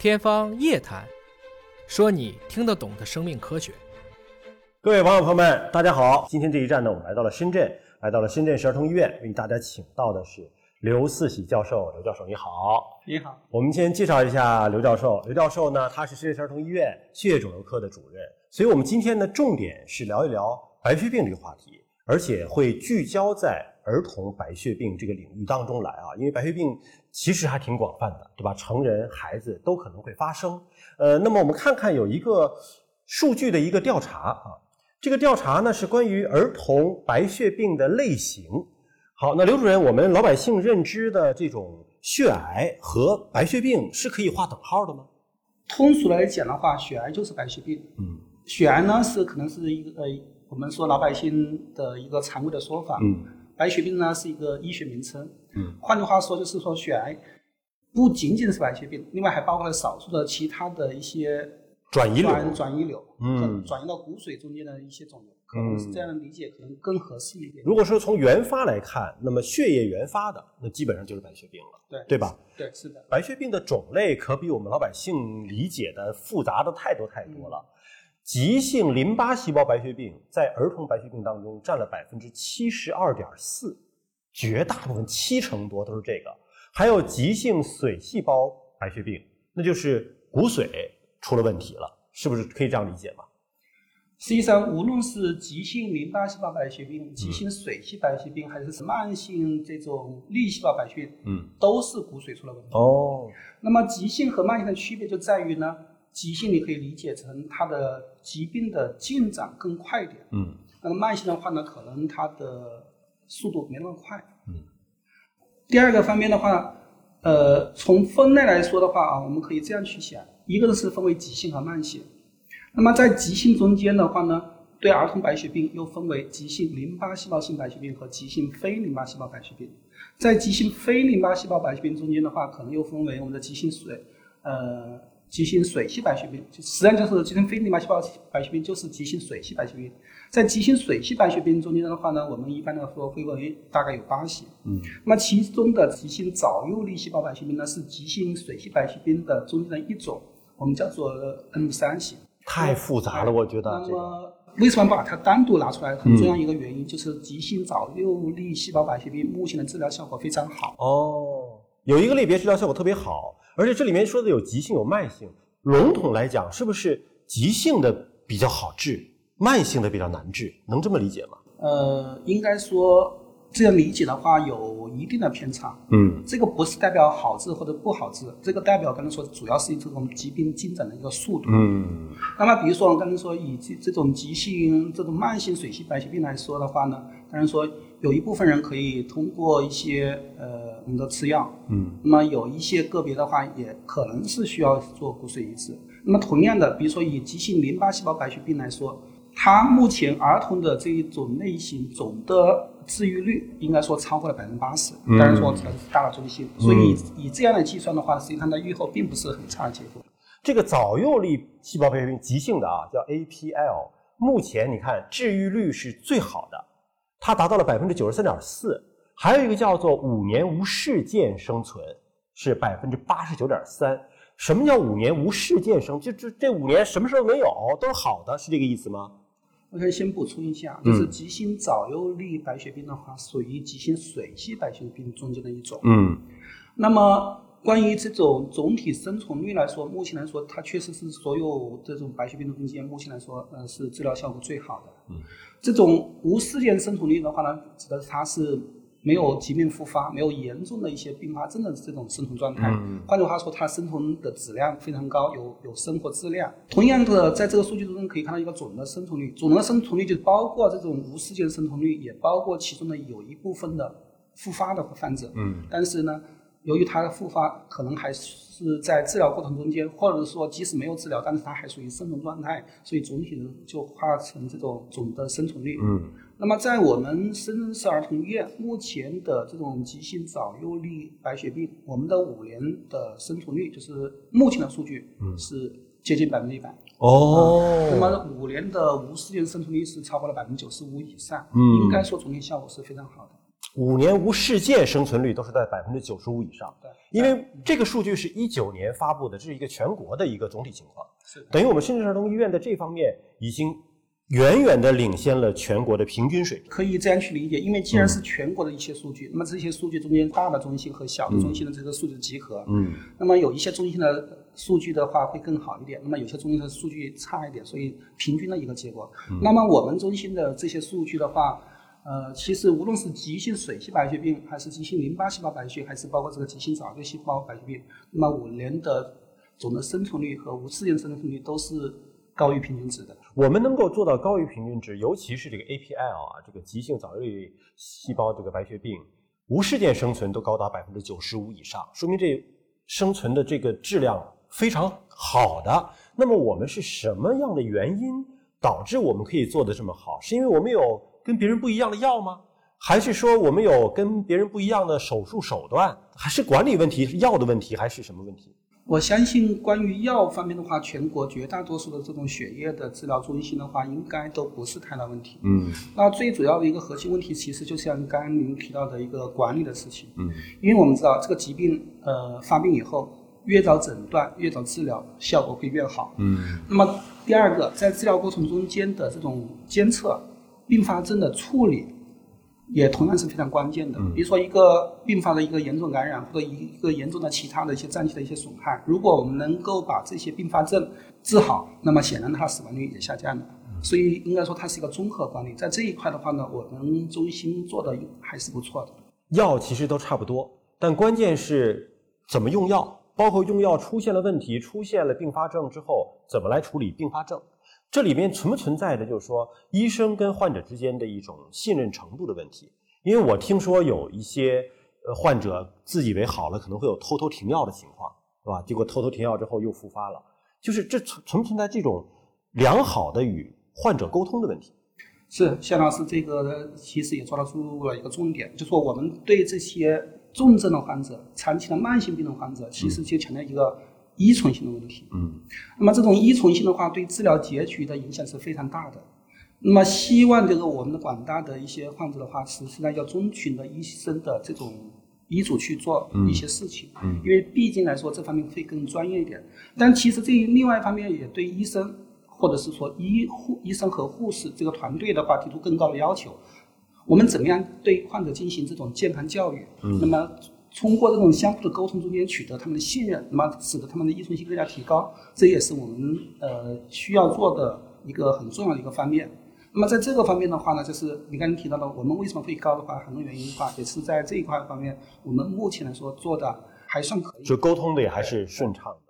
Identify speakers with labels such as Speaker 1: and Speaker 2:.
Speaker 1: 天方夜谭，说你听得懂的生命科学。
Speaker 2: 各位网友朋友们，大家好！今天这一站呢，我们来到了深圳，来到了深圳市儿童医院，为大家请到的是刘四喜教授。刘教授你好，
Speaker 3: 你好。
Speaker 2: 我们先介绍一下刘教授。刘教授呢，他是深圳市儿童医院血液肿瘤科的主任，所以我们今天呢重点是聊一聊白血病这个话题，而且会聚焦在儿童白血病这个领域当中来啊，因为白血病其实还挺广泛的，对吧？成人、孩子都可能会发生。呃，那么我们看看有一个数据的一个调查啊，这个调查呢是关于儿童白血病的类型。好，那刘主任，我们老百姓认知的这种血癌和白血病是可以划等号的吗？
Speaker 3: 通俗来讲的话，血癌就是白血病。
Speaker 2: 嗯，
Speaker 3: 血癌呢是可能是一个呃，我们说老百姓的一个常规的说法。
Speaker 2: 嗯，
Speaker 3: 白血病呢是一个医学名称。
Speaker 2: 嗯，
Speaker 3: 换句话说就是说血癌不仅仅是白血病，另外还包括了少数的其他的一些
Speaker 2: 转移瘤。
Speaker 3: 转转移瘤，
Speaker 2: 嗯
Speaker 3: 转移到骨髓中间的一些肿瘤，可能是这样的理解可能更合适一点。
Speaker 2: 如果说从原发来看，那么血液原发的，那基本上就是白血病了，
Speaker 3: 对
Speaker 2: 对吧？
Speaker 3: 对，是的。
Speaker 2: 白血病的种类可比我们老百姓理解的复杂的太多太多了。急性淋巴细胞白血病在儿童白血病当中占了百分之七十二点四，绝大部分七成多都是这个。还有急性髓细胞白血病，那就是骨髓出了问题了，是不是可以这样理解吗？
Speaker 3: 实际上，无论是急性淋巴细胞白血病、急性髓系白血病，还是慢性这种粒细胞白血病，
Speaker 2: 嗯，
Speaker 3: 都是骨髓出了问题。
Speaker 2: 哦，
Speaker 3: 那么急性和慢性的区别就在于呢，急性你可以理解成它的疾病的进展更快一点，
Speaker 2: 嗯
Speaker 3: 那么慢性的话呢，可能它的速度没那么快。
Speaker 2: 嗯。
Speaker 3: 第二个方面的话，呃，从分类来说的话啊，我们可以这样去想，一个是分为急性和慢性。那么在急性中间的话呢，对儿童白血病又分为急性淋巴细胞性白血病和急性非淋巴细胞白血病。在急性非淋巴细胞白血病中间的话，可能又分为我们的急性髓，呃，急性水系白血病，就实际上就是急性非淋巴细胞白血病就是急性水系白血病。在急性水系白血病中间的话呢，我们一般的说会为大概有八型。
Speaker 2: 嗯，
Speaker 3: 那么其中的急性早幼粒细胞白血病呢，是急性水系白血病的中间的一种，我们叫做 N 三型。
Speaker 2: 太复杂了，我觉得
Speaker 3: 那。么为什么把它单独拿出来？很重要一个原因就是急性早幼粒细胞白血病目前的治疗效果非常好。
Speaker 2: 哦，有一个类别治疗效果特别好，而且这里面说的有急性有慢性。笼统来讲，是不是急性的比较好治，慢性的比较难治？能这么理解吗？
Speaker 3: 呃，应该说这样理解的话有一定的偏差。
Speaker 2: 嗯
Speaker 3: 这个不是代表好治或者不好治，这个代表刚才说主要是这种疾病进展的一个速度。
Speaker 2: 嗯
Speaker 3: 那么，比如说我刚才说以这这种急性、这种慢性水系白血病来说的话呢，当然说有一部分人可以通过一些呃我们的吃药，
Speaker 2: 嗯。
Speaker 3: 那么有一些个别的话也可能是需要做骨髓移植。那么同样的，比如说以急性淋巴细胞白血病来说，它目前儿童的这一种类型总的治愈率应该说超过了百分之八十，当然说指的是大脑中心，所以以这样来计算的话，实际上它的预后并不是很差的结果。
Speaker 2: 这个早幼粒细胞白血病急性的啊，叫 APL，目前你看治愈率是最好的，它达到了百分之九十三点四。还有一个叫做五年无事件生存，是百分之八十九点三。什么叫五年无事件生？就这这五年什么时候没有都是好的，是这个意思吗？
Speaker 3: 我可以先补充一下，就是急性早幼粒白血病的话，属于急性髓系白血病中间的一种。
Speaker 2: 嗯
Speaker 3: 那么关于这种总体生存率来说，目前来说，它确实是所有这种白血病的中间，目前来说，呃，是治疗效果最好的。
Speaker 2: 嗯，
Speaker 3: 这种无事件生存率的话呢，指的是它是没有疾病复发、没有严重的一些并发症的这种生存状态。
Speaker 2: 嗯
Speaker 3: 换句话说，它生存的质量非常高，有有生活质量。同样的，在这个数据中可以看到一个总的生存率，总的生存率就包括这种无事件生存率，也包括其中的有一部分的复发的患者。
Speaker 2: 嗯
Speaker 3: 但是呢，由于它的复发可能还是在治疗过程中间，或者说即使没有治疗，但是它还属于生存状态，所以总体的就化成这种总的生存率。
Speaker 2: 嗯
Speaker 3: 那么在我们深圳市儿童医院目前的这种急性早幼粒白血病，我们的五年的生存率就是目前的数据是接近百分之一百。
Speaker 2: 哦，
Speaker 3: 那么五年的无事件生存率是超过了百分之九十五以上，
Speaker 2: 嗯
Speaker 3: 应该说总体效果是非常好的。
Speaker 2: 五年无事件生存率都是在百分之九十五以上。
Speaker 3: 对，
Speaker 2: 因为这个数据是一九年发布的，这是一个全国的一个总体情况。
Speaker 3: 是
Speaker 2: 等于我们深圳儿童医院在这方面已经远远的领先了全国的平均水平。
Speaker 3: 可以这样去理解，因为既然是全国的一些数据，那么这些数据中间大的中心和小的中心的这个数据的集合，
Speaker 2: 嗯，
Speaker 3: 那么有一些中心的数据的话会更好一点，那么有些中心的数据差一点，所以平均的一个结果。那么我们中心的这些数据的话，呃，其实无论是急性水系白血病，还是急性淋巴细胞白血，还是包括这个急性早裂细胞白血病，那么五年的总的生存率和无事件生存率都是高于平均值的。
Speaker 2: 我们能够做到高于平均值，尤其是这个 APL 啊，这个急性早裂细胞这个白血病，无事件生存都高达百分之九十五以上，说明这生存的这个质量非常好的。那么我们是什么样的原因导致我们可以做得这么好？是因为我们有跟别人不一样的药吗？还是说我们有跟别人不一样的手术手段？还是管理问题？是药的问题？还是什么问题？
Speaker 3: 我相信关于药方面的话，全国绝大多数的这种血液的治疗中心的话，应该都不是太大问题。
Speaker 2: 嗯
Speaker 3: 那最主要的一个核心问题，其实就像刚刚您提到的一个管理的事情。
Speaker 2: 嗯，
Speaker 3: 因为我们知道这个疾病呃发病以后，越早诊断、越早治疗，效果会越好。
Speaker 2: 嗯
Speaker 3: 那么第二个，在治疗过程中间的这种监测、并发症的处理，也同样是非常关键的。比如说一个并发的一个严重感染，或者一个严重的其他的一些脏器的一些损害，如果我们能够把这些并发症治好，那么显然它死亡率也下降了。所以应该说它是一个综合管理，在这一块的话呢，我们中心做的还是不错的。
Speaker 2: 药其实都差不多，但关键是怎么用药，包括用药出现了问题、出现了并发症之后，怎么来处理并发症。这里面存不存在的就是说，医生跟患者之间的一种信任程度的问题。因为我听说有一些呃患者自以为好了，可能会有偷偷停药的情况，是吧？结果偷偷停药之后又复发了，就是这存存不存在这种良好的与患者沟通的问题？
Speaker 3: 是，谢老师这个其实也抓得住了一个重点，就是说我们对这些重症的患者、长期的慢性病的患者，其实就强调一个依存性的问题。
Speaker 2: 嗯
Speaker 3: 那么这种依存性的话，对治疗结局的影响是非常大的。那么希望这个我们的广大的一些患者的话，实际上要遵循的医生的这种医嘱去做一些事情，
Speaker 2: 嗯
Speaker 3: 因为毕竟来说这方面会更专业一点。但其实这另外一方面也对医生或者是说医护医生和护士这个团队的话提出更高的要求。我们怎么样对患者进行这种健康教育？
Speaker 2: 嗯
Speaker 3: 那么通过这种相互的沟通中间取得他们的信任，那么使得他们的依存性更加提高，这也是我们呃需要做的一个很重要的一个方面。那么在这个方面的话呢，就是你刚才提到的，我们为什么会高的话，很多原因的话，也是在这一块方面，我们目前来说做的还算可以。
Speaker 2: 就沟通的也还是顺畅的。